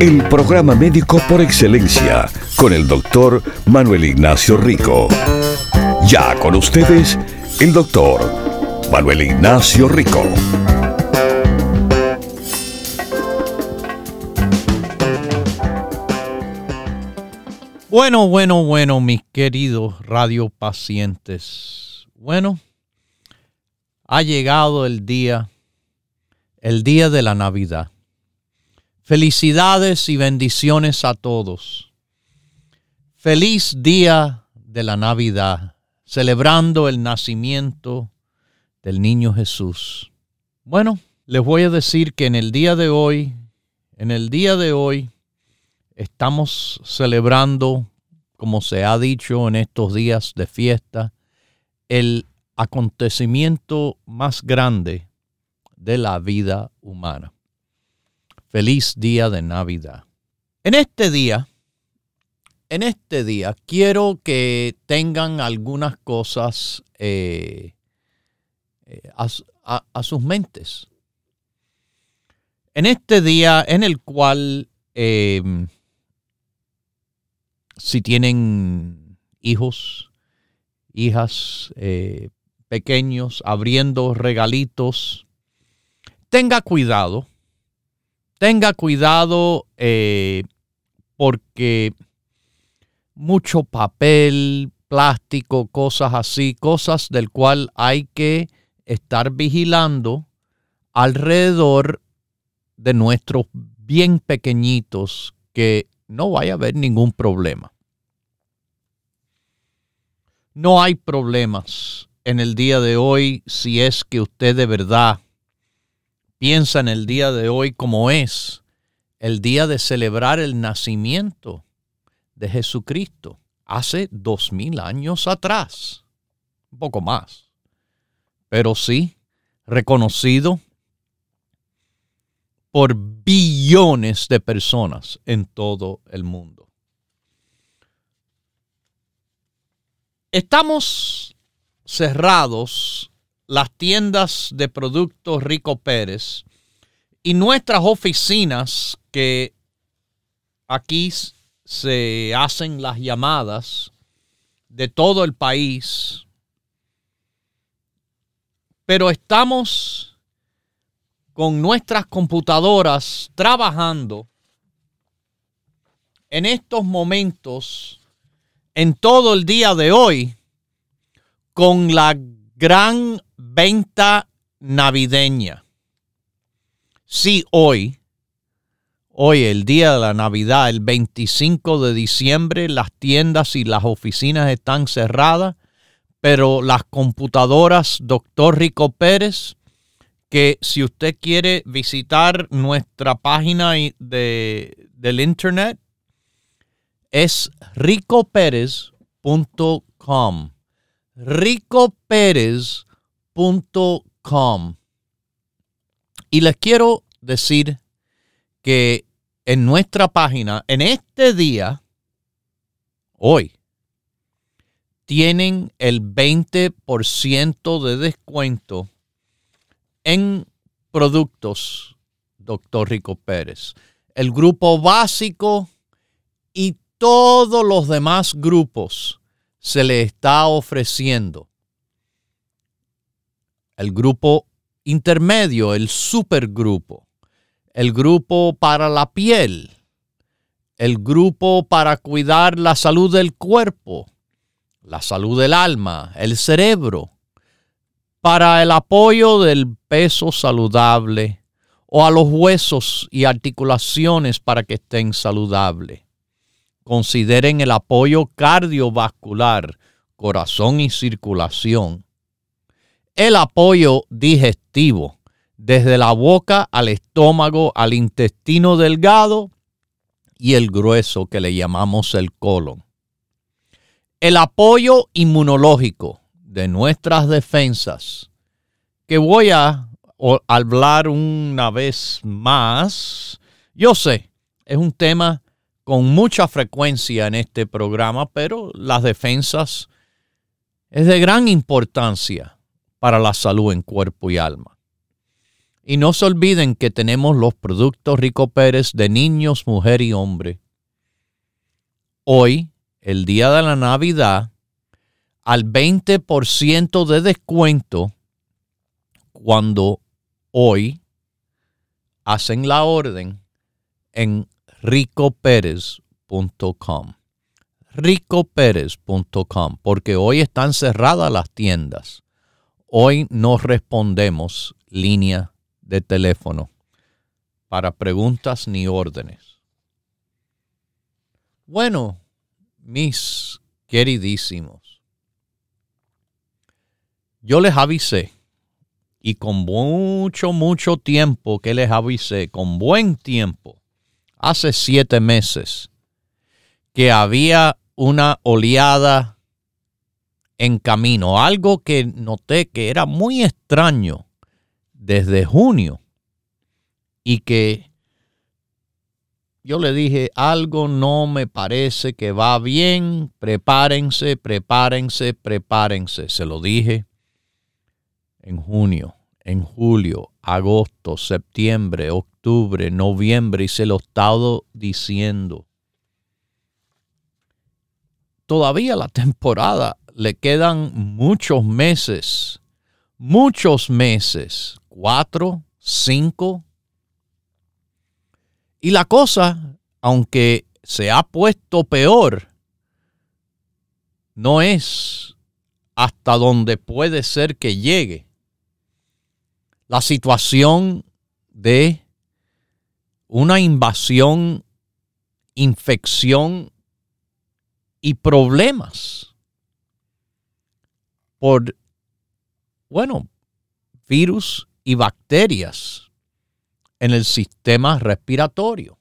El programa médico por excelencia con el doctor Manuel Ignacio Rico. Ya con ustedes, el doctor Manuel Ignacio Rico. Bueno, bueno, bueno, mis queridos radiopacientes. Bueno, ha llegado el día, el día de la Navidad. Felicidades y bendiciones a todos. Feliz día de la Navidad, celebrando el nacimiento del niño Jesús. Bueno, les voy a decir que en el día de hoy, en el día de hoy, estamos celebrando, como se ha dicho en estos días de fiesta, el acontecimiento más grande de la vida humana. Feliz día de Navidad. En este día, en este día quiero que tengan algunas cosas eh, eh, a, sus mentes. En este día en el cual, em, si tienen hijos, hijas eh, pequeños, abriendo regalitos, tenga cuidado, tenga cuidado porque mucho papel, plástico, cosas así, cosas del cual hay que estar vigilando alrededor de nuestros bien pequeñitos que no vaya a haber ningún problema. No hay problemas en el día de hoy si es que usted de verdad piensa en el día de hoy como es el día de celebrar el nacimiento de Jesucristo hace dos mil años atrás, un poco más, pero sí reconocido por billones de personas en todo el mundo. Estamos cerrados las tiendas de productos Rico Pérez y nuestras oficinas que aquí se hacen las llamadas de todo el país, pero estamos con nuestras computadoras trabajando en estos momentos, en todo el día de hoy, con la gran venta navideña. Sí, hoy Hoy, el día de la Navidad, el 25 de diciembre, las tiendas y las oficinas están cerradas, pero las computadoras, doctor Rico Pérez, que si usted quiere visitar nuestra página de, del internet, es ricopérez.com. Y les quiero decir que en nuestra página, en este día, hoy, tienen el 20% de descuento en productos doctor Rico Pérez. El grupo básico y todos los demás grupos se le está ofreciendo. El grupo intermedio, el supergrupo, el grupo para la piel, el grupo para cuidar la salud del cuerpo, la salud del alma, el cerebro, para el apoyo del peso saludable o a los huesos y articulaciones para que estén saludables. Consideren el apoyo cardiovascular, corazón y circulación. El apoyo digestivo, desde la boca al estómago, al intestino delgado y el grueso que le llamamos el colon. El apoyo inmunológico de nuestras defensas, que voy a hablar una vez más. Yo sé, es un tema con mucha frecuencia en este programa, pero las defensas es de gran importancia para la salud en cuerpo y alma. Y no se olviden que tenemos los productos Rico Pérez de niños, mujer y hombre. Hoy, el día de la Navidad, al 20% de descuento cuando hoy hacen la orden en ricoperez.com. ricoperez.com, porque hoy están cerradas las tiendas. Hoy no respondemos línea de teléfono para preguntas ni órdenes. Bueno, mis queridísimos, yo les avisé y con mucho, mucho tiempo que les avisé, con buen tiempo, hace siete meses, que había una oleada en camino, algo que noté que era muy extraño desde junio y que yo le dije, algo no me parece que va bien, prepárense, prepárense, prepárense. Se lo dije en junio, en julio, agosto, septiembre, octubre, noviembre y se lo he estado diciendo. Todavía la temporada le quedan muchos meses, muchos meses cuatro, cinco. Y la cosa, aunque se ha puesto peor, no es hasta donde puede ser que llegue. La situación de una invasión, infección y problemas por, bueno, virus y bacterias en el sistema respiratorio.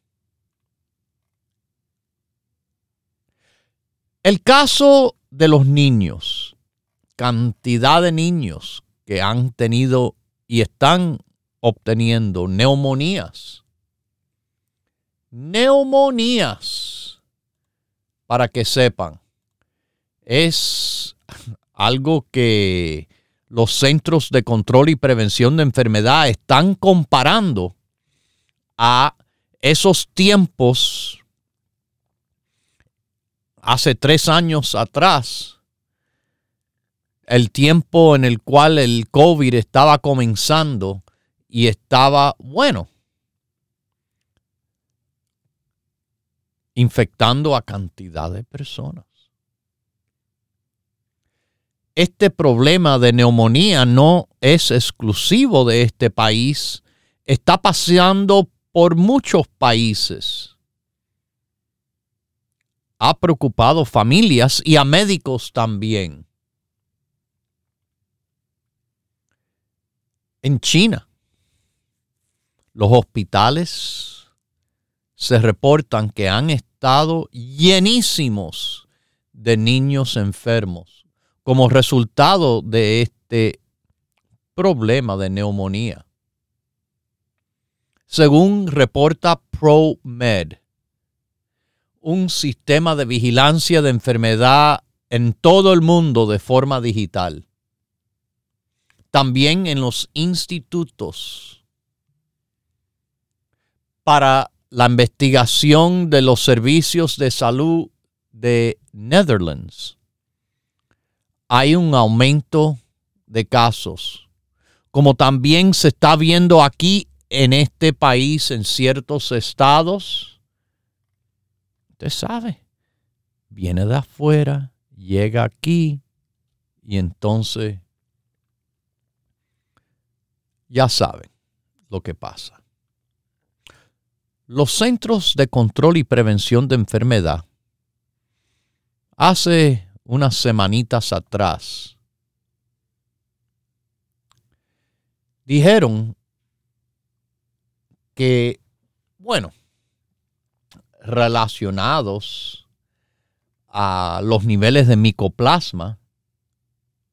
El caso de los niños, cantidad de niños que han tenido y están obteniendo neumonías. Neumonías, para que sepan, es algo que los centros de control y prevención de enfermedad están comparando a esos tiempos hace tres años atrás, el tiempo en el cual el COVID estaba comenzando y estaba, bueno, infectando a cantidad de personas este problema de neumonía no es exclusivo de este país, está pasando por muchos países. Ha preocupado familias y a médicos también. En China, los hospitales se reportan que han estado llenísimos de niños enfermos como resultado de este problema de neumonía. Según reporta ProMed, un sistema de vigilancia de enfermedad en todo el mundo de forma digital. También en los institutos para la investigación de los servicios de salud de Netherlands, hay un aumento de casos, como también se está viendo aquí en este país, en ciertos estados. Usted sabe, viene de afuera, llega aquí y entonces ya saben lo que pasa. Los Centros de Control y Prevención de Enfermedad hace unas semanitas atrás dijeron que, bueno, relacionados a los niveles de micoplasma,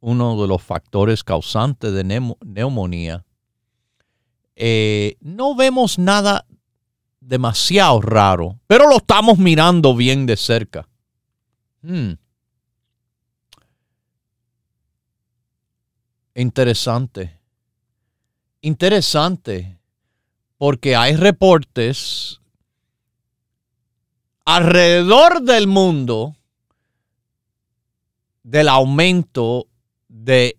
uno de los factores causantes de neumonía, eh, no vemos nada demasiado raro, pero lo estamos mirando bien de cerca. Hmm. Interesante. Interesante. Porque hay reportes alrededor del mundo del aumento de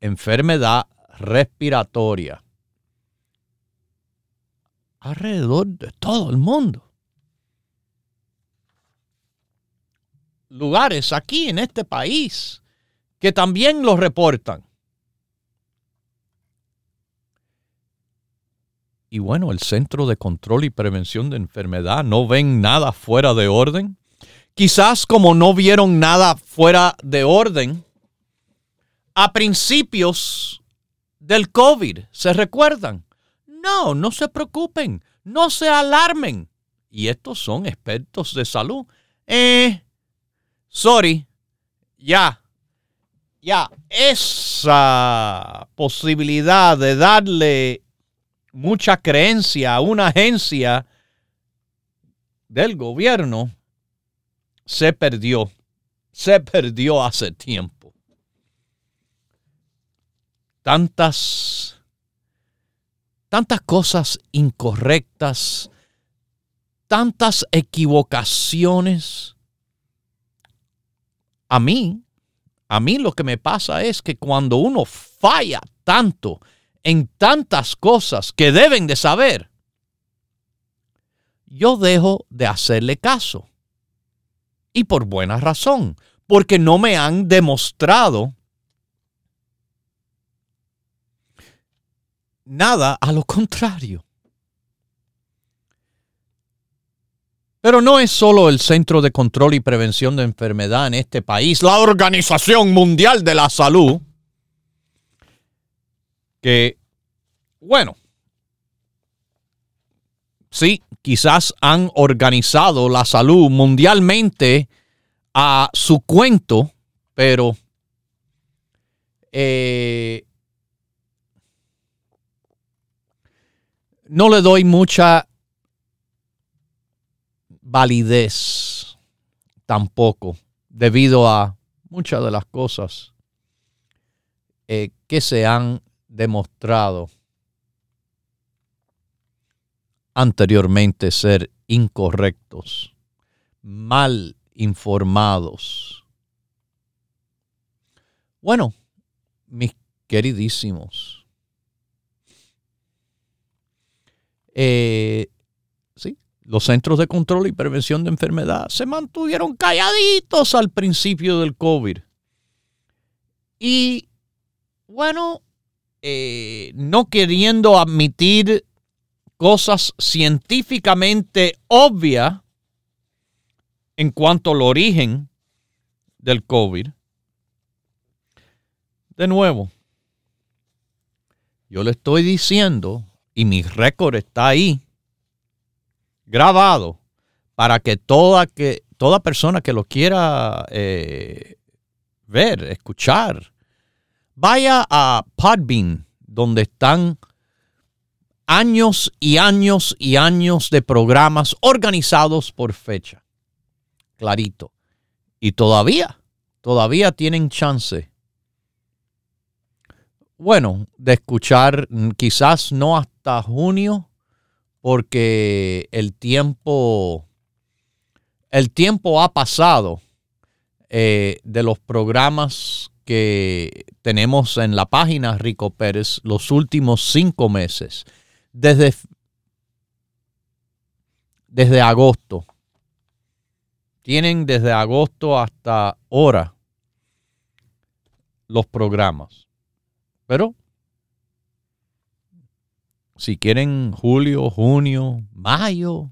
enfermedad respiratoria alrededor de todo el mundo. Lugares aquí en este país que también lo reportan. Y bueno, el Centro de Control y Prevención de Enfermedad no ven nada fuera de orden. Quizás como no vieron nada fuera de orden a principios del COVID, ¿se recuerdan? No, no se preocupen, no se alarmen. Y estos son expertos de salud. Eh, sorry, ya, ya, esa posibilidad de darle mucha creencia a una agencia del gobierno se perdió, se perdió hace tiempo. Tantas tantas cosas incorrectas, tantas equivocaciones. A mí, a mí lo que me pasa es que cuando uno falla tanto en tantas cosas que deben de saber, yo dejo de hacerle caso. Y por buena razón, porque no me han demostrado nada a lo contrario. Pero no es solo el Centro de Control y Prevención de Enfermedad en este país, la Organización Mundial de la Salud, que, bueno, sí, quizás han organizado la salud mundialmente a su cuento, pero eh, no le doy mucha validez tampoco debido a muchas de las cosas eh, que se han demostrado anteriormente ser incorrectos, mal informados. Bueno, mis queridísimos, Eh, sí, los centros de control y prevención de enfermedad se mantuvieron calladitos al principio del COVID. Y bueno, eh, no queriendo admitir cosas científicamente obvias en cuanto al origen del COVID. De nuevo, yo le estoy diciendo y mi récord está ahí grabado para que toda, que, toda persona que lo quiera eh, ver, escuchar, vaya a Podbean, donde están años y años y años de programas organizados por fecha. Clarito. Y todavía, todavía tienen chance bueno, de escuchar, quizás no hasta junio, porque el tiempo, el tiempo ha pasado eh, de los programas que tenemos en la página Rico Pérez los últimos cinco meses, desde, desde agosto. Tienen desde agosto hasta ahora los programas. Pero si quieren julio, junio, mayo,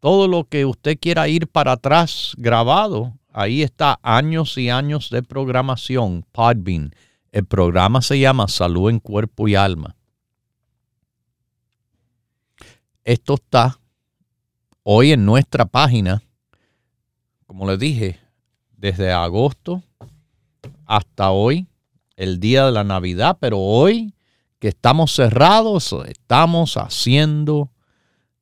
todo lo que usted quiera ir para atrás grabado, ahí está años y años de programación, Podbean. El programa se llama Salud en Cuerpo y Alma. Esto está hoy en nuestra página, como les dije, desde agosto hasta hoy, el día de la Navidad, pero hoy que estamos cerrados, estamos haciendo,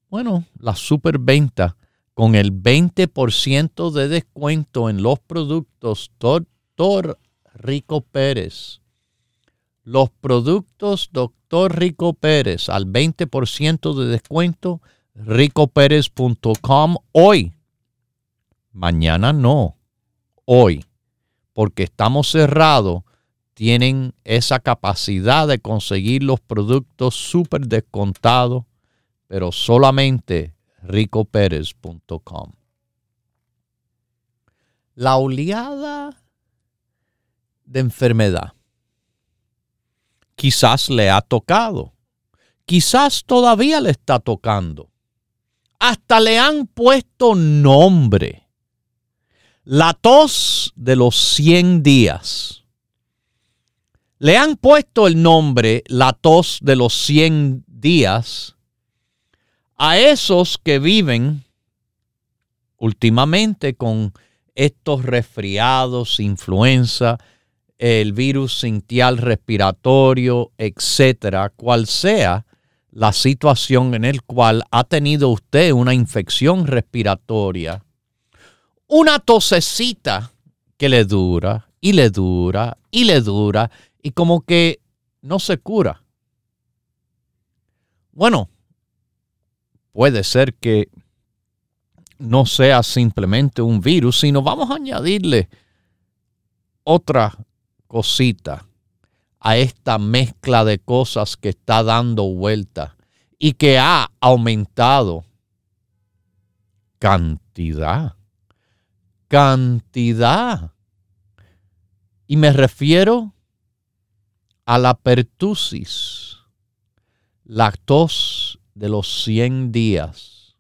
bueno, la superventa con el 20% de descuento en los productos Doctor Rico Pérez. Los productos Doctor Rico Pérez al 20% de descuento, ricopérez.com hoy. Mañana no, hoy, porque estamos cerrados tienen esa capacidad de conseguir los productos súper descontados, pero solamente ricopérez.com. La oleada de enfermedad quizás le ha tocado, quizás todavía le está tocando. Hasta le han puesto nombre. La tos de los 100 días le han puesto el nombre la tos de los 100 días a esos que viven últimamente con estos resfriados, influenza, el virus sintial respiratorio, etcétera, cual sea la situación en el cual ha tenido usted una infección respiratoria, una tosecita que le dura y le dura y le dura y como que no se cura. Bueno, puede ser que no sea simplemente un virus, sino vamos a añadirle otra cosita a esta mezcla de cosas que está dando vuelta y que ha aumentado cantidad, cantidad. Y me refiero a la pertusis, la tos de los 100 días.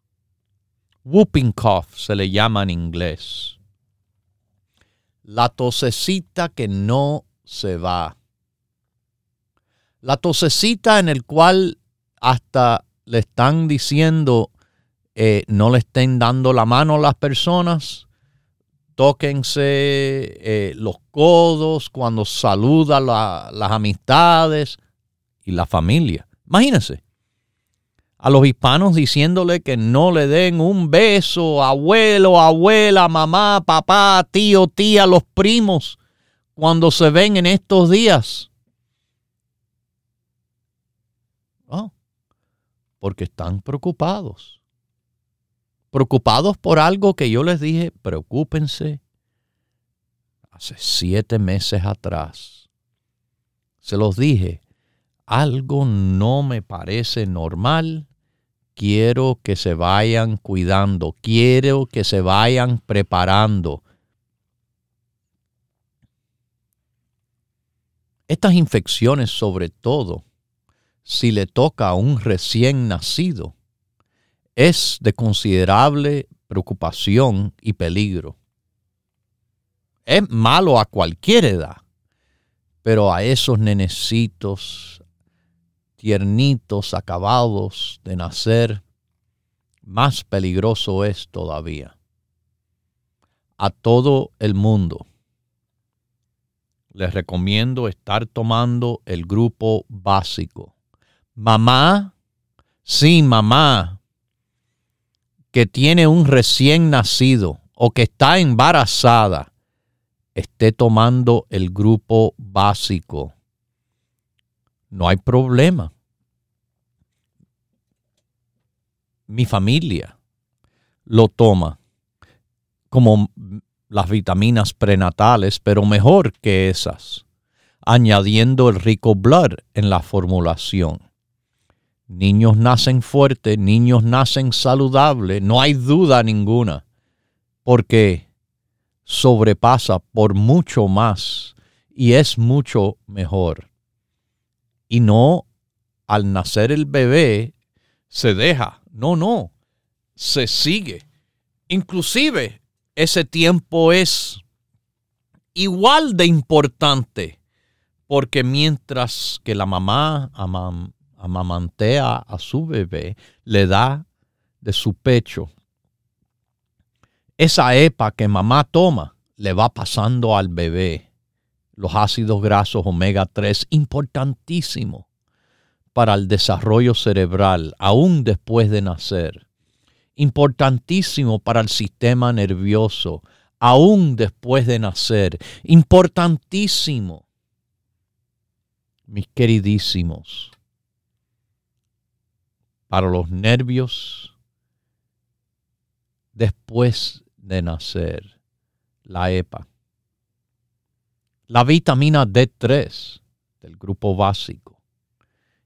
Whooping cough se le llama en inglés. La tosecita que no se va. La tosecita en el cual hasta le están diciendo eh, no le estén dando la mano a las personas, tóquense eh, los codos cuando saluda las amistades y la familia. Imagínense a los hispanos diciéndole que no le den un beso, abuelo, abuela, mamá, papá, tío, tía, los primos, cuando se ven en estos días. Oh, porque están preocupados preocupados por algo que yo les dije, preocúpense hace siete meses atrás. Se los dije, algo no me parece normal, quiero que se vayan cuidando, quiero que se vayan preparando. Estas infecciones, sobre todo, si le toca a un recién nacido, es de considerable preocupación y peligro. Es malo a cualquier edad, pero a esos nenecitos tiernitos acabados de nacer, más peligroso es todavía. A todo el mundo les recomiendo estar tomando el grupo básico. Mamá, sí, mamá, que tiene un recién nacido o que está embarazada esté tomando el grupo básico. No hay problema. Mi familia lo toma como las vitaminas prenatales, pero mejor que esas, añadiendo el rico blood en la formulación. Niños nacen fuertes, niños nacen saludables, no hay duda ninguna, porque sobrepasa por mucho más y es mucho mejor. Y no al nacer el bebé se deja, no, no, se sigue. Inclusive ese tiempo es igual de importante porque mientras que la mamá amamantea a su bebé, le da de su pecho, esa EPA que mamá toma le va pasando al bebé. Los ácidos grasos omega 3, importantísimo para el desarrollo cerebral, aún después de nacer. Importantísimo para el sistema nervioso, aún después de nacer, importantísimo, mis queridísimos, para los nervios después de nacer, la EPA. La vitamina D3 del grupo básico,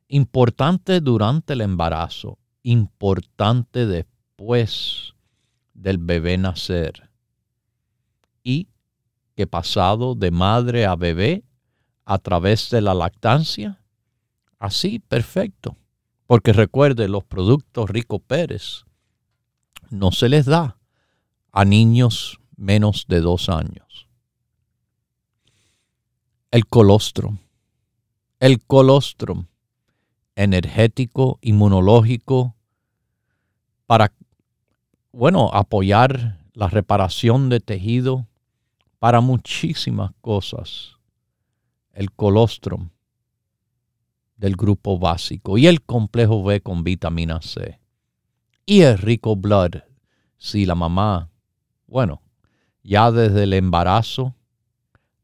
importante durante el embarazo, importante después del bebé nacer y que pasado de madre a bebé a través de la lactancia, así perfecto. Porque recuerde, los productos Rico Pérez no se les da a niños menos de dos años. El colostrum. El colostrum energético, inmunológico, para bueno, apoyar la reparación de tejido para muchísimas cosas. El colostrum del grupo básico y el complejo B con vitamina C. Y el rico blood, si la mamá, bueno, ya desde el embarazo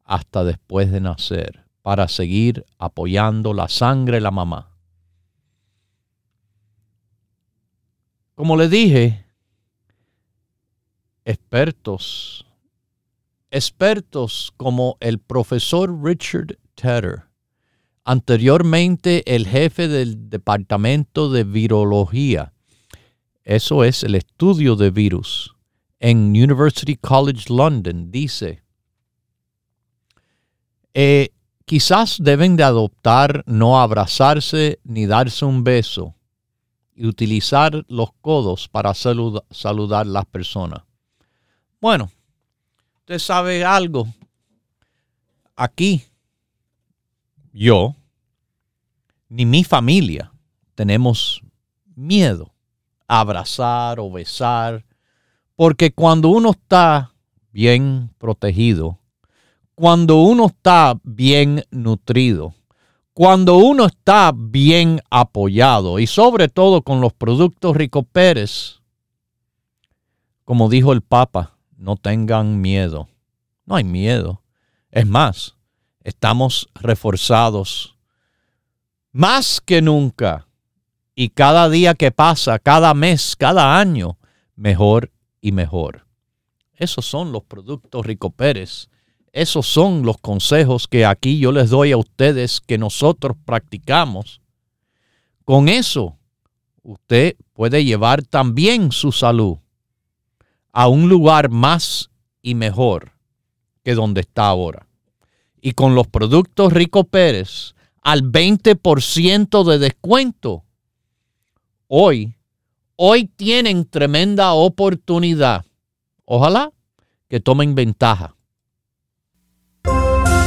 hasta después de nacer, para seguir apoyando la sangre de la mamá. Como le dije, expertos, expertos como el profesor Richard Tedder, anteriormente el jefe del Departamento de Virología, eso es el estudio de virus, en University College London, dice, eh, quizás deben de adoptar no abrazarse ni darse un beso y utilizar los codos para saludar a las personas. Bueno, usted sabe algo. Aquí, yo, ni mi familia, tenemos miedo a abrazar o besar, porque cuando uno está bien protegido, cuando uno está bien nutrido, cuando uno está bien apoyado y sobre todo con los productos Rico Pérez, como dijo el Papa, no tengan miedo. No hay miedo. Es más, estamos reforzados más que nunca. Y cada día que pasa, cada mes, cada año, mejor y mejor. Esos son los productos Rico Pérez. Esos son los consejos que aquí yo les doy a ustedes que nosotros practicamos. Con eso, usted puede llevar también su salud a un lugar más y mejor que donde está ahora. Y con los productos Rico Pérez al 20% de descuento. Hoy, hoy tienen tremenda oportunidad. Ojalá que tomen ventaja.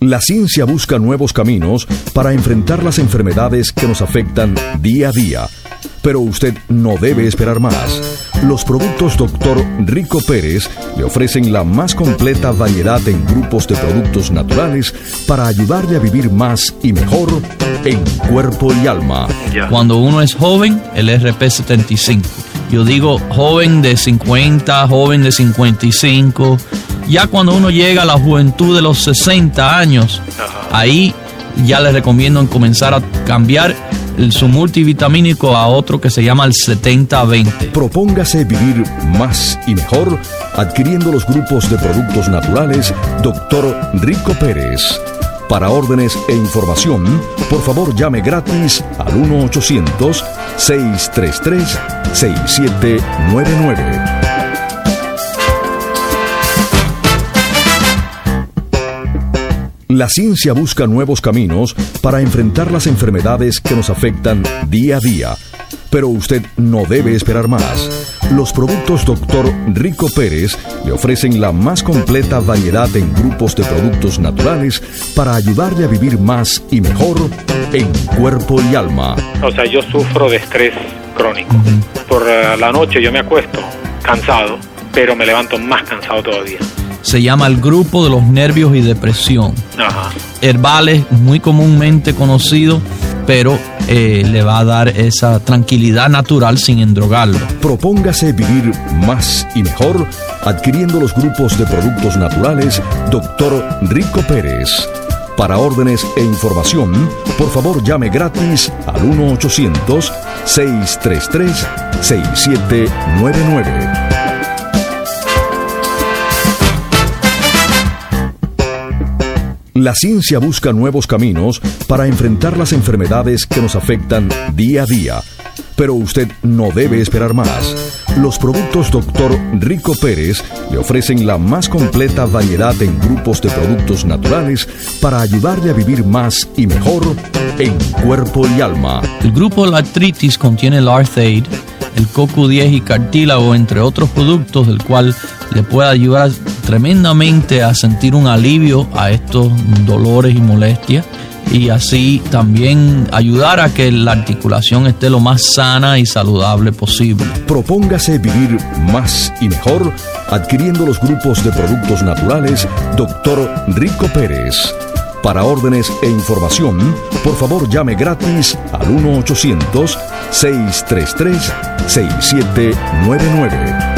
La ciencia busca nuevos caminos para enfrentar las enfermedades que nos afectan día a día pero usted no debe esperar más. Los productos Dr. Rico Pérez le ofrecen la más completa variedad en grupos de productos naturales para ayudarle a vivir más y mejor en cuerpo y alma. Cuando uno es joven, el RP75. Yo digo joven de 50, joven de 55. Ya cuando uno llega a la juventud de los 60 años, ahí ya les recomiendo comenzar a cambiar su multivitamínico a otro que se llama el 70-20. Propóngase vivir más y mejor adquiriendo los grupos de productos naturales Dr. Rico Pérez. Para órdenes e información, por favor llame gratis al 1-800-633-6799. La ciencia busca nuevos caminos para enfrentar las enfermedades que nos afectan día a día. Pero usted no debe esperar más. Los productos Dr. Rico Pérez le ofrecen la más completa variedad en grupos de productos naturales para ayudarle a vivir más y mejor en cuerpo y alma. O sea, yo sufro de estrés crónico. Por eh, la noche yo me acuesto cansado, pero me levanto más cansado todavía se llama el grupo de los nervios y depresión. Ajá. Herbales, muy comúnmente conocido, pero eh, le va a dar esa tranquilidad natural sin endrogarlo. Propóngase vivir más y mejor adquiriendo los grupos de productos naturales Dr. Rico Pérez. Para órdenes e información, por favor llame gratis al 1-800-633-6799. La ciencia busca nuevos caminos para enfrentar las enfermedades que nos afectan día a día. Pero usted no debe esperar más. Los productos Dr. Rico Pérez le ofrecen la más completa variedad en grupos de productos naturales para ayudarle a vivir más y mejor en cuerpo y alma. El grupo La Artritis contiene el Arthaid, el CoQ10 y cartílago, entre otros productos, del cual le puede ayudar tremendamente a sentir un alivio a estos dolores y molestias y así también ayudar a que la articulación esté lo más sana y saludable posible. Propóngase vivir más y mejor adquiriendo los grupos de productos naturales Dr. Rico Pérez. Para órdenes e información, por favor llame gratis al 1-800-633-6799.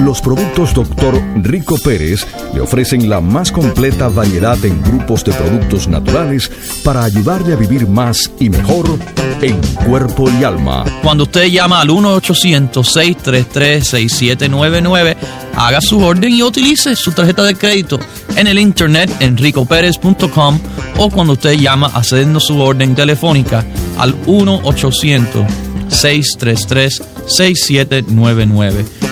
Los productos Dr. Rico Pérez le ofrecen la más completa variedad en grupos de productos naturales para ayudarle a vivir más y mejor en cuerpo y alma. Cuando usted llama al 1-800-633-6799, haga su orden y utilice su tarjeta de crédito en el internet en ricopérez.com o cuando usted llama haciendo su orden telefónica al 1-800-633-6799.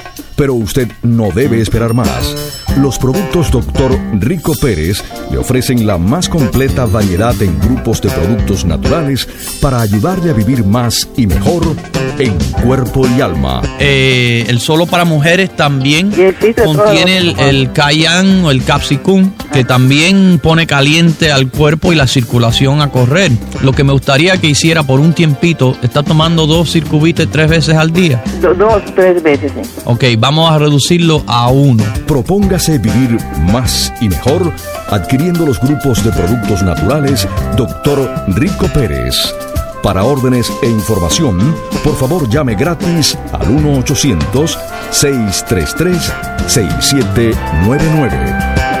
Pero usted no debe esperar más. Los productos Dr. Rico Pérez le ofrecen la más completa variedad en grupos de productos naturales para ayudarle a vivir más y mejor en cuerpo y alma. Eh, el solo para mujeres también contiene el, el cayán o el capsicum, que también pone caliente al cuerpo y la circulación a correr. Lo que me gustaría que hiciera por un tiempito, está tomando dos circubites tres veces al día. dos, tres veces, sí. Ok, vamos a reducirlo a uno. Propóngase vivir más y mejor adquiriendo los grupos de productos naturales Dr. Rico Pérez. Para órdenes e información, por favor llame gratis al 1-800-633-6799.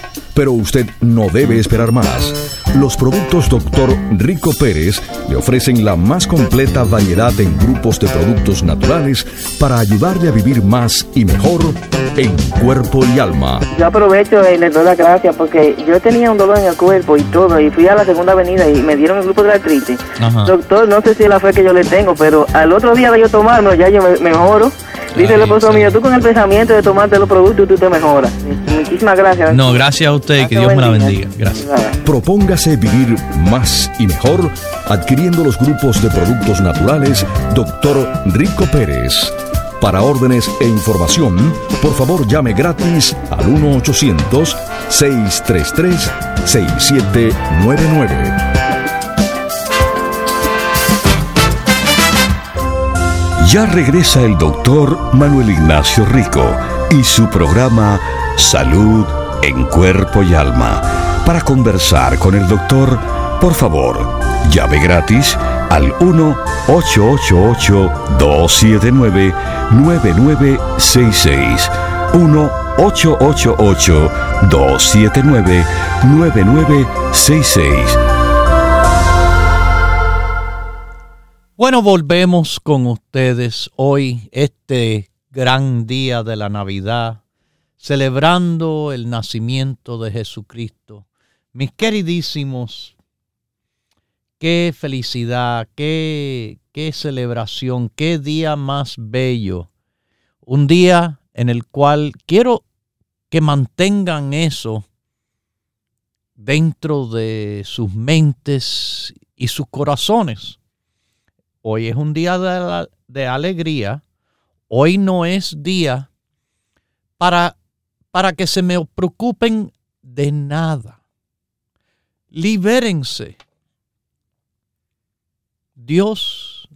pero usted no debe esperar más. Los productos Dr. Rico Pérez le ofrecen la más completa variedad en grupos de productos naturales para ayudarle a vivir más y mejor en cuerpo y alma. Yo aprovecho y les doy las gracias porque yo tenía un dolor en el cuerpo y todo y fui a la segunda avenida y me dieron el grupo de la artritis. Doctor, no sé si es la fe que yo le tengo, pero al otro día de yo tomarlo ya yo me mejoro. Dice el esposo mío, tú con el pensamiento de tomarte los productos tú te mejoras. Muchísimas gracias. No, gracias a usted y que Dios me la bendiga. Gracias. Propóngase vivir más y mejor adquiriendo los grupos de productos naturales Dr. Rico Pérez. Para órdenes e información, por favor llame gratis al 1-800-633-6799. Ya regresa el doctor Manuel Ignacio Rico y su programa Salud en Cuerpo y Alma. Para conversar con el doctor, por favor, llave gratis al 1-888-279-9966. 1-888-279-9966 Bueno, volvemos con ustedes hoy, este gran día de la Navidad, celebrando el nacimiento de Jesucristo. Mis queridísimos, qué felicidad, qué, qué celebración, qué día más bello. Un día en el cual quiero que mantengan eso dentro de sus mentes y sus corazones Hoy es un día de, alegría. Hoy no es día para, para que se me preocupen de nada. Libérense. Dios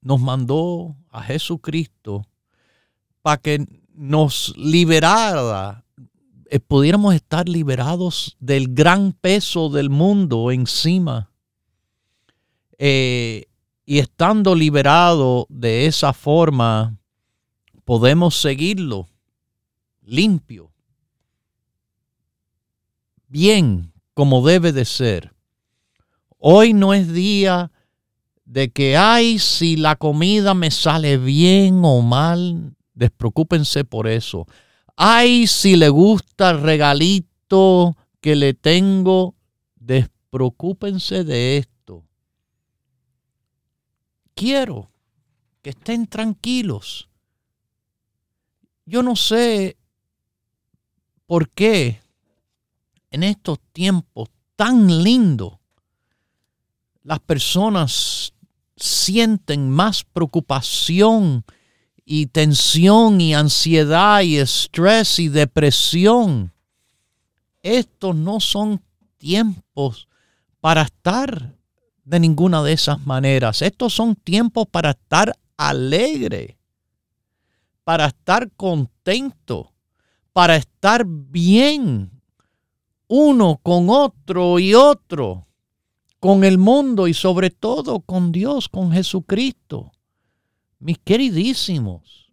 nos mandó a Jesucristo para que nos liberara, eh, pudiéramos estar liberados del gran peso del mundo encima. Eh, y estando liberado de esa forma, podemos seguirlo limpio, bien como debe de ser. Hoy no es día de que, ay, si la comida me sale bien o mal, despreocúpense por eso. Ay, si le gusta el regalito que le tengo, despreocúpense de esto quiero que estén tranquilos. Yo no sé por qué en estos tiempos tan lindos las personas sienten más preocupación y tensión y ansiedad y estrés y depresión. Estos no son tiempos para estar de ninguna de esas maneras. Estos son tiempos para estar alegre, para estar contento, para estar bien uno con otro y otro, con el mundo y sobre todo con Dios, con Jesucristo. Mis queridísimos,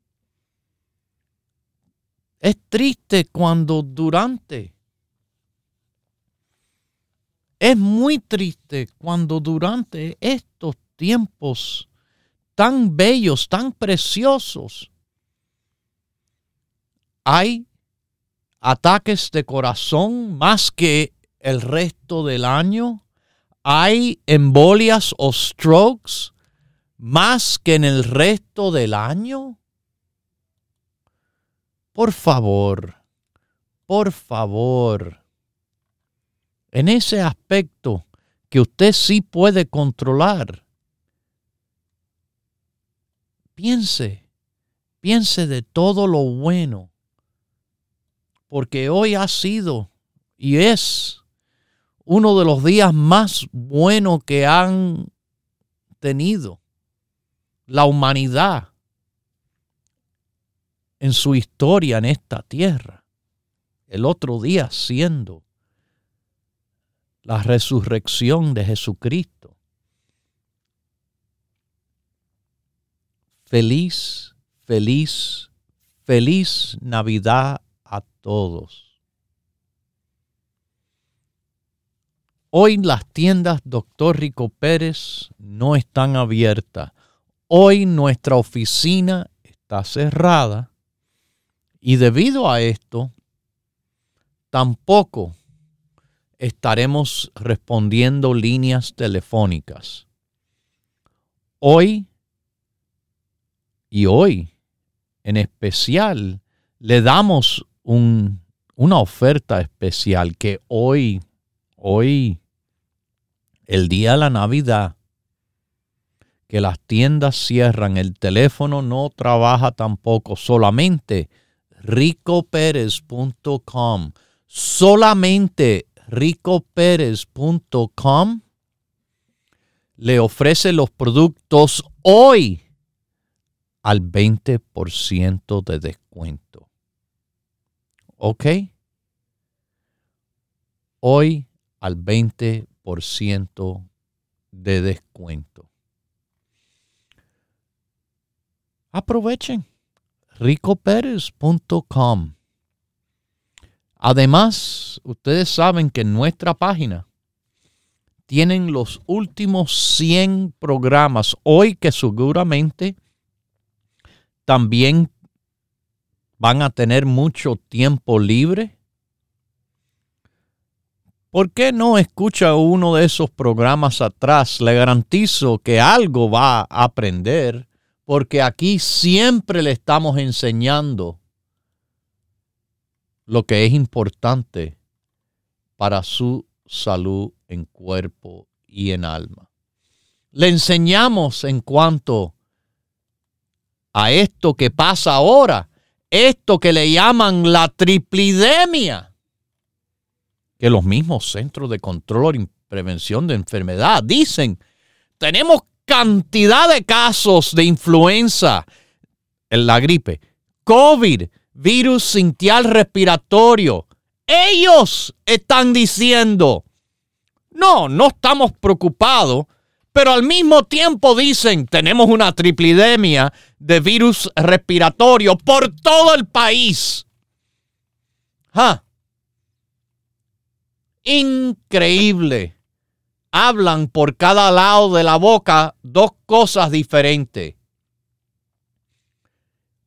es triste cuando durante es muy triste cuando durante estos tiempos tan bellos, tan preciosos, hay ataques de corazón más que el resto del año? ¿Hay embolias o strokes más que en el resto del año? Por favor, por favor, en ese aspecto que usted sí puede controlar, piense, piense de todo lo bueno, porque hoy ha sido y es uno de los días más buenos que han tenido la humanidad en su historia en esta tierra. El otro día siendo la resurrección de Jesucristo. Feliz, feliz, feliz Navidad todos. Hoy las tiendas Doctor Rico Pérez no están abiertas. Hoy nuestra oficina está cerrada y debido a esto, tampoco estaremos respondiendo líneas telefónicas. Hoy y hoy en especial le damos una oferta especial que hoy, hoy, el día de la Navidad, que las tiendas cierran, el teléfono no trabaja tampoco, solamente ricoperez.com. Solamente ricoperez.com le ofrece los productos hoy al 20% de descuento. ¿Ok? Hoy al 20% de descuento. Aprovechen ricoperez.com. Además, ustedes saben que en nuestra página tienen los últimos 100 programas hoy que seguramente también van a tener mucho tiempo libre. ¿Por qué no escucha uno de esos programas atrás? Le garantizo que algo va a aprender porque aquí siempre le estamos enseñando lo que es importante para su salud en cuerpo y en alma. Le enseñamos en cuanto a esto que pasa ahora, esto que le llaman la triplidemia, que los mismos centros de control y prevención de enfermedad dicen, tenemos cantidad de casos de influenza, en la gripe, COVID, virus sintial respiratorio. Ellos están diciendo, no, no estamos preocupados, pero al mismo tiempo dicen, tenemos una triplidemia de virus respiratorio por todo el país. Increíble hablan por cada lado de la boca dos cosas diferentes.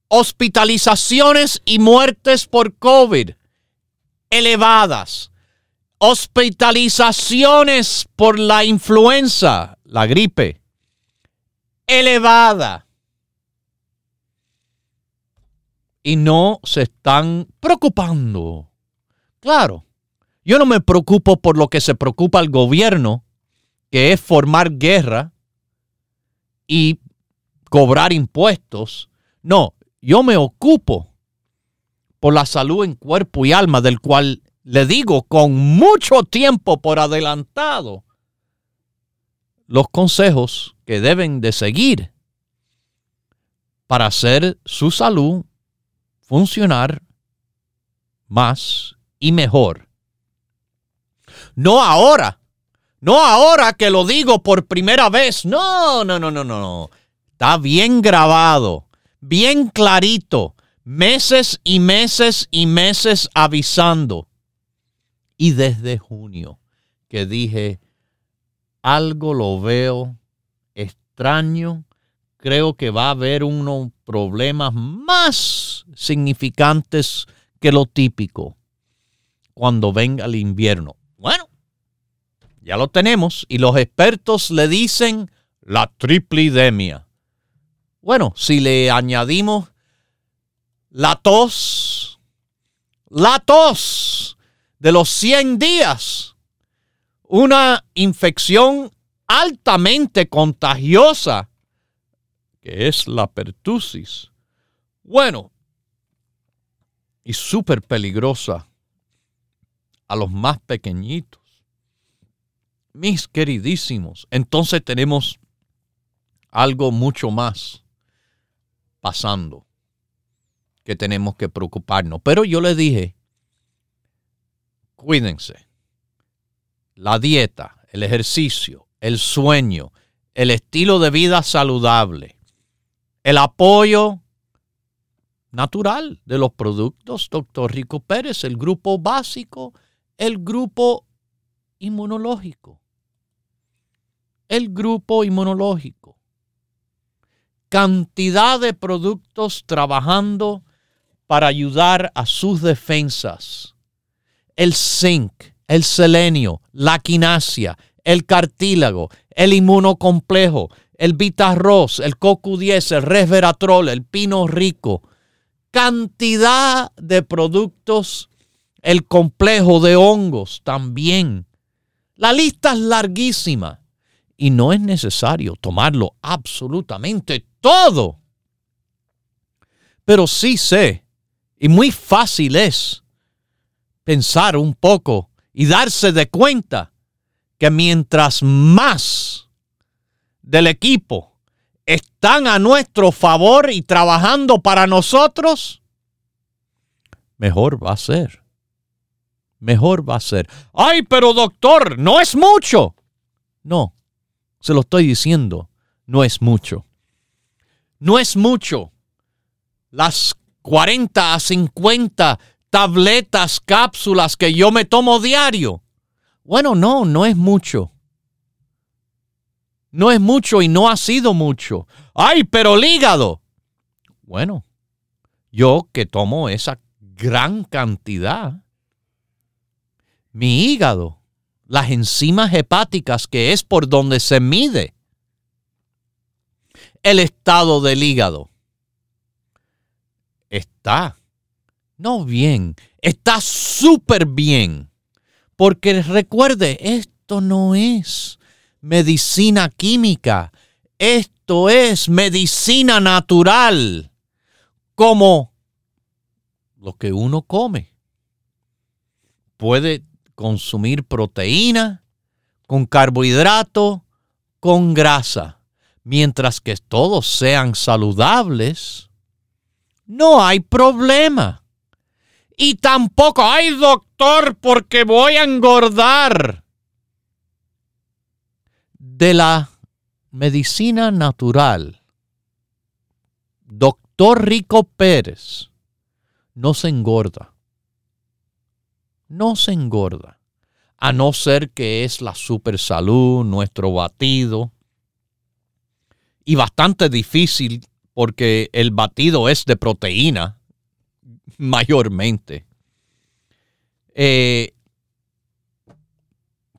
Hospitalizaciones y muertes por COVID elevadas. Hospitalizaciones por la influenza, la gripe, elevada. Y no se están preocupando. Claro, yo no me preocupo por lo que se preocupa el gobierno que es formar guerra y cobrar impuestos. No, yo me ocupo por la salud en cuerpo y alma, del cual le digo con mucho tiempo por adelantado los consejos que deben de seguir para hacer su salud funcionar más y mejor. No ahora, no ahora que lo digo por primera vez. No, no, no, no, no. Está bien grabado, bien clarito. Meses y meses y meses avisando. Y desde junio que dije, algo lo veo extraño. Creo que va a haber unos problemas más significantes que lo típico cuando venga el invierno Bueno, ya lo tenemos y los expertos le dicen la triplidemia. Bueno, si le añadimos la tos, la tos de los 100 días, una infección altamente contagiosa, que es la pertusis. Bueno, y súper peligrosa a los más pequeñitos. Mis queridísimos, entonces tenemos algo mucho más pasando que tenemos que preocuparnos. Pero yo le dije, cuídense. La dieta, el ejercicio, el sueño, el estilo de vida saludable, el apoyo natural de los productos, doctor Rico Pérez, el grupo básico, el grupo inmunológico. El grupo inmunológico. Cantidad de productos trabajando para ayudar a sus defensas. El zinc, el selenio, la quinasia, el cartílago, el inmunocomplejo, el vitarroz, el cocu10, el resveratrol, el pino rico. Cantidad de productos, el complejo de hongos también. La lista es larguísima y no es necesario tomarlo absolutamente todo. Pero sí sé y muy fácil es pensar un poco y darse de cuenta que mientras más del equipo están a nuestro favor y trabajando para nosotros, mejor va a ser. Mejor va a ser. Ay, pero doctor, no es mucho. No, se lo estoy diciendo, no es mucho. No es mucho. Las 40 a 50 tabletas, cápsulas que yo me tomo diario. Bueno, no, no es mucho. No es mucho y no ha sido mucho. Ay, pero el hígado. Bueno, yo que tomo esa gran cantidad, mi hígado, las enzimas hepáticas, que es por donde se mide el estado del hígado está, no bien, está súper bien. Porque recuerde, esto no es medicina química, esto es medicina natural, como lo que uno come. Puede consumir proteína, con carbohidrato, con grasa, mientras que todos sean saludables no hay problema. Y tampoco hay doctor porque voy a engordar. De la medicina natural, doctor Rico Pérez no se engorda. No se engorda. A no ser que es la super salud, nuestro batido. Y bastante difícil porque el batido es de proteína mayormente. Eh,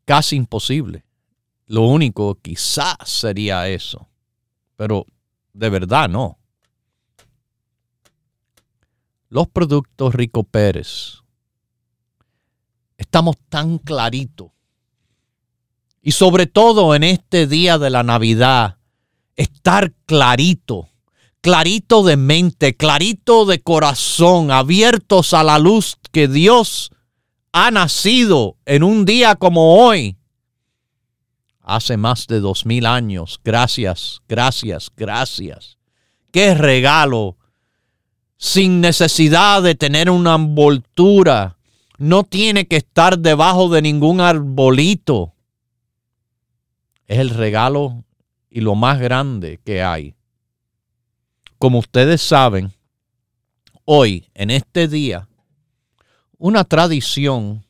casi imposible. Lo único quizás sería eso, pero de verdad no. Los productos Rico Pérez, estamos tan claritos. Y sobre todo en este día de la Navidad, estar clarito clarito de mente, clarito de corazón, abiertos a la luz que Dios ha nacido en un día como hoy, hace más de dos mil años. Gracias, gracias, gracias. Qué regalo, sin necesidad de tener una envoltura. No tiene que estar debajo de ningún arbolito. Es el regalo y lo más grande que hay. Como ustedes saben, hoy, en este día, una tradición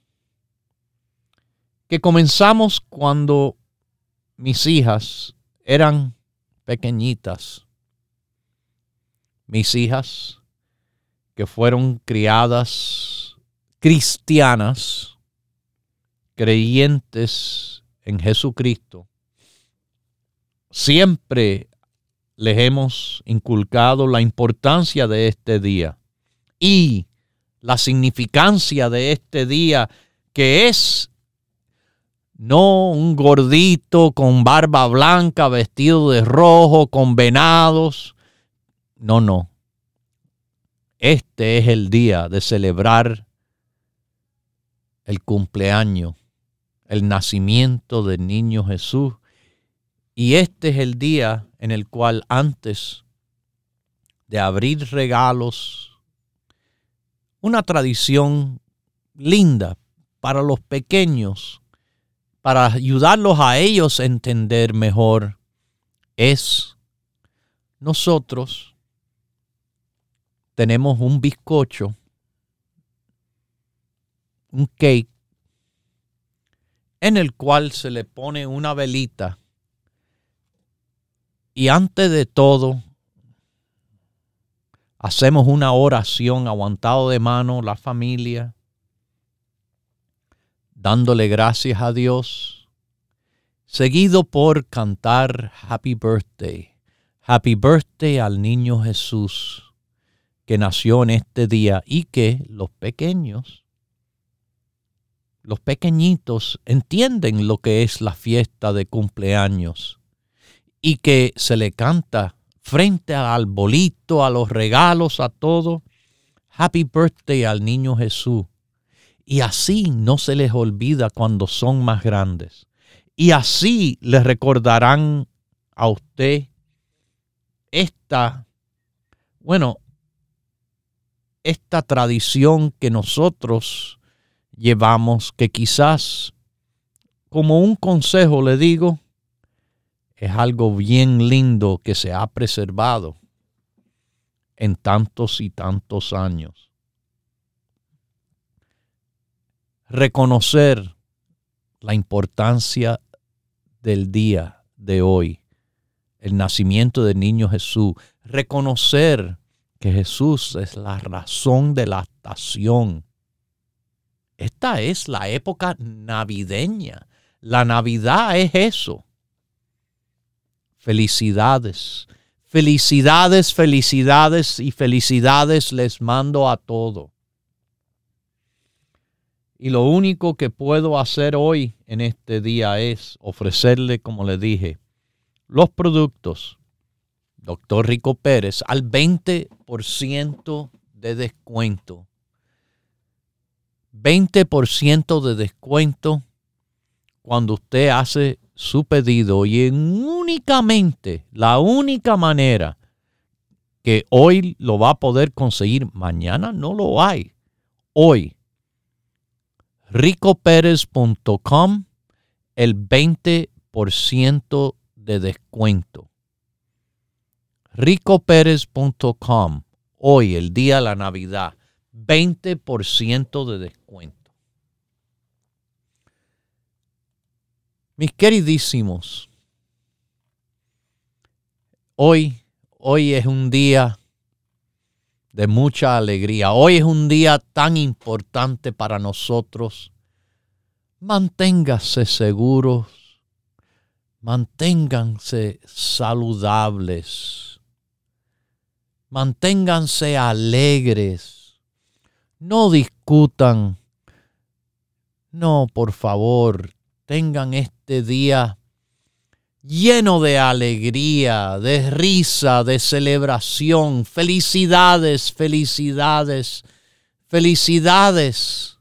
que comenzamos cuando mis hijas eran pequeñitas. Mis hijas que fueron criadas cristianas, creyentes en Jesucristo, siempre les hemos inculcado la importancia de este día y la significancia de este día que es no un gordito con barba blanca, vestido de rojo, con venados. No, no. Este es el día de celebrar el cumpleaños, el nacimiento del niño Jesús. Y este es el día en el cual antes de abrir regalos, una tradición linda para los pequeños, para ayudarlos a ellos a entender mejor, es nosotros tenemos un bizcocho, un cake, en el cual se le pone una velita y antes de todo hacemos una oración aguantado de mano la familia, dándole gracias a Dios, seguido por cantar Happy Birthday, Happy Birthday al niño Jesús que nació en este día y que los pequeños, los pequeñitos entienden lo que es la fiesta de cumpleaños y que se le canta frente al arbolito, a los regalos, a todo. Happy birthday al niño Jesús. Y así no se les olvida cuando son más grandes. Y así les recordarán a usted esta, bueno, esta tradición que nosotros llevamos, que quizás como un consejo le digo, es algo bien lindo que se ha preservado en tantos y tantos años. Reconocer la importancia del día de hoy, el nacimiento del niño Jesús, reconocer que Jesús es la razón de la estación. Esta es la época navideña. La Navidad es eso. Felicidades, felicidades, felicidades y felicidades les mando a todo. Y lo único que puedo hacer hoy en este día es ofrecerle, como le dije, los productos doctor Rico Pérez, al 20% de descuento. 20% de descuento cuando usted hace su pedido y en únicamente la única manera que hoy lo va a poder conseguir, mañana no lo hay. Hoy, ricopérez.com, el 20% de descuento ricoperez.com. Hoy, el día de la Navidad, 20% de descuento. Mis queridísimos, hoy, hoy es un día de mucha alegría. Hoy es un día tan importante para nosotros. Manténgase seguros, manténganse saludables manténganse alegres, no discutan, no, por favor, tengan este día lleno de alegría, de risa, de celebración. Felicidades, felicidades, felicidades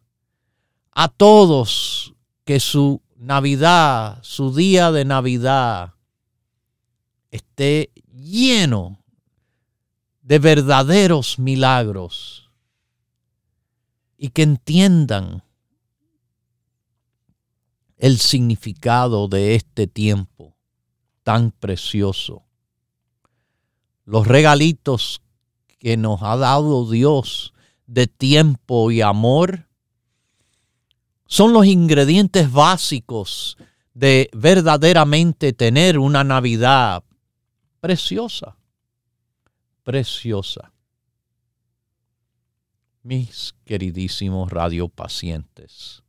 a todos que su Navidad, su día de Navidad esté lleno de verdaderos milagros y que entiendan el significado de este tiempo tan precioso. Los regalitos que nos ha dado Dios de tiempo y amor son los ingredientes básicos de verdaderamente tener una Navidad preciosa preciosa. Mis queridísimos radiopacientes,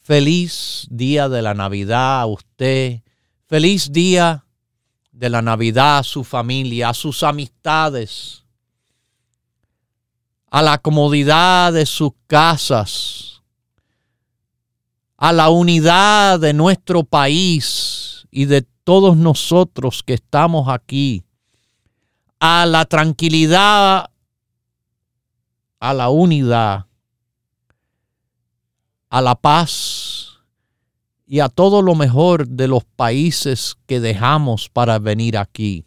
Feliz día de la Navidad a usted. Feliz día de la Navidad a su familia, a sus amistades, a la comodidad de sus casas, a la unidad de nuestro país y de todos nosotros que estamos aquí, a la tranquilidad, a la unidad, a la paz y a todo lo mejor de los países que dejamos para venir aquí.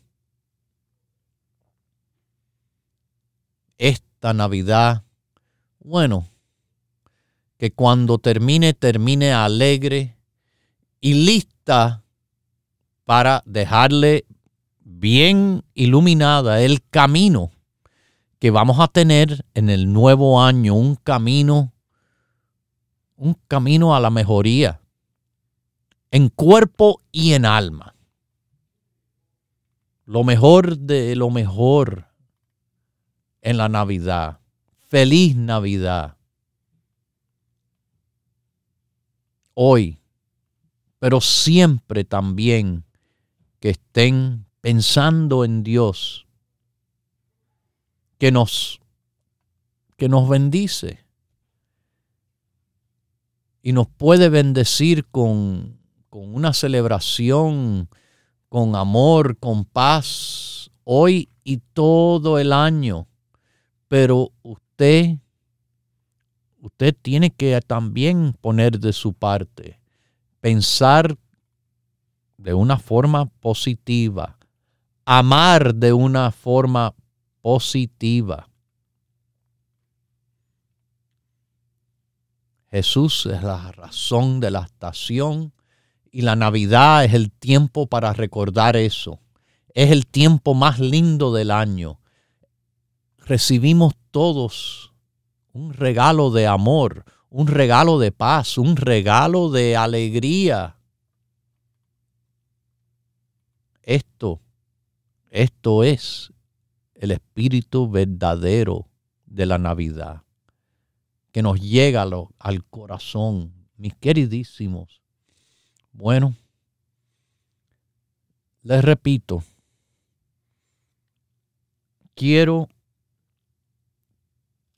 Esta Navidad, bueno, que cuando termine, termine alegre y lista para dejarle bien iluminada el camino que vamos a tener en el nuevo año, un camino, un camino a la mejoría en cuerpo y en alma. Lo mejor de lo mejor en la Navidad. Feliz Navidad. Hoy, pero siempre también que estén pensando en Dios, que nos, que nos bendice y nos puede bendecir con con una celebración, con amor, con paz, hoy y todo el año. Pero usted, usted tiene que también poner de su parte, pensar de una forma positiva, amar de una forma positiva. Jesús es la razón de la estación y la Navidad es el tiempo para recordar eso. Es el tiempo más lindo del año. Recibimos todos un regalo de amor, un regalo de paz, un regalo de alegría. Esto, esto es el espíritu verdadero de la Navidad, que nos llega al corazón, mis queridísimos bueno, les repito, quiero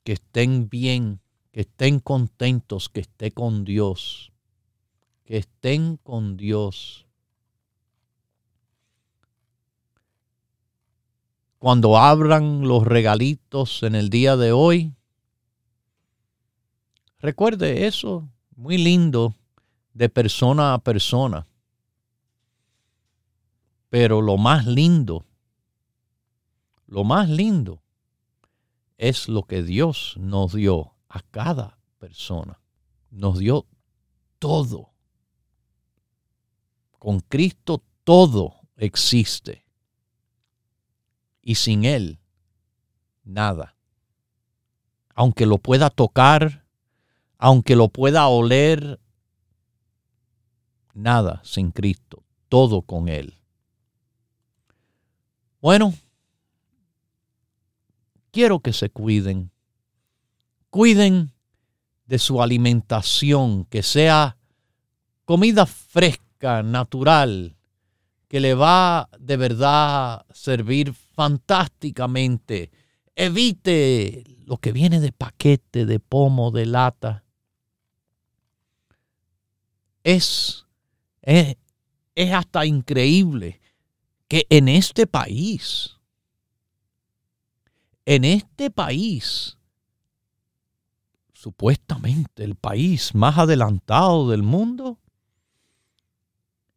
que estén bien, que estén contentos, que estén con Dios, que estén con Dios. Cuando abran los regalitos en el día de hoy, recuerde eso, muy lindo de persona a persona. Pero lo más lindo, lo más lindo es lo que Dios nos dio a cada persona. Nos dio todo. Con Cristo todo existe. Y sin Él, nada. Aunque lo pueda tocar, aunque lo pueda oler, nada sin Cristo, todo con Él. Bueno, quiero que se cuiden. Cuiden de su alimentación, que sea comida fresca, natural, que le va de verdad a servir fantásticamente. Evite lo que viene de paquete, de pomo, de lata. Es es, hasta increíble que en este país, en este país, supuestamente el país más adelantado del mundo,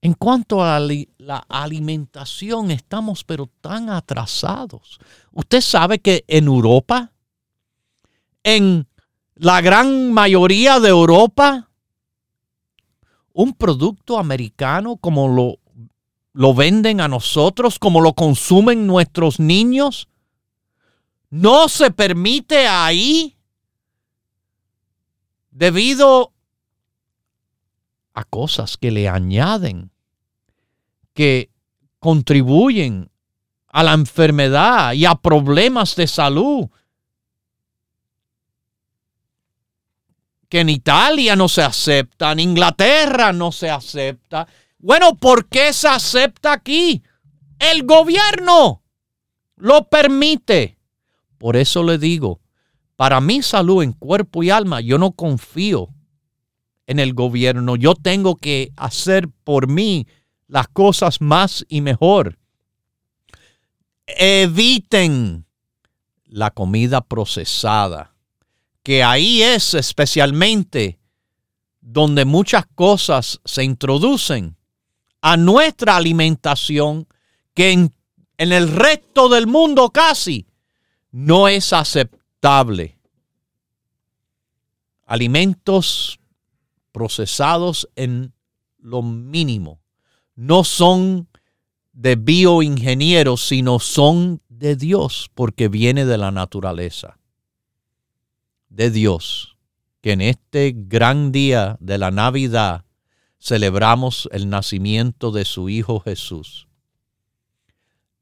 en cuanto a la alimentación, estamos pero tan atrasados. Usted sabe que en Europa, en la gran mayoría de Europa, un producto americano como lo, lo venden a nosotros, como lo consumen nuestros niños? No se permite ahí debido a cosas que le añaden, que contribuyen a la enfermedad y a problemas de salud en Italia no se acepta, en Inglaterra no se acepta. Bueno, ¿por qué se acepta aquí? El gobierno lo permite. Por eso le digo, para mi salud en cuerpo y alma, yo no confío en el gobierno. Yo tengo que hacer por mí las cosas más y mejor. Eviten la comida procesada, que ahí es especialmente donde muchas cosas se introducen a nuestra alimentación que en, el resto del mundo casi no es aceptable. Alimentos procesados en lo mínimo no son de bioingenieros, sino son de Dios, porque viene de la naturaleza. De Dios, que en este gran día de la Navidad celebramos el nacimiento de su Hijo Jesús.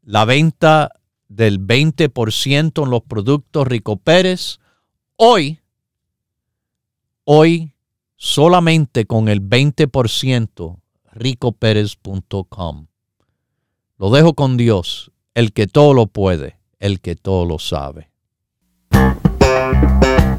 La venta del 20% en los productos Rico Pérez, hoy, hoy solamente con el 20% ricopérez.com. Lo dejo con Dios, el que todo lo puede, el que todo lo sabe.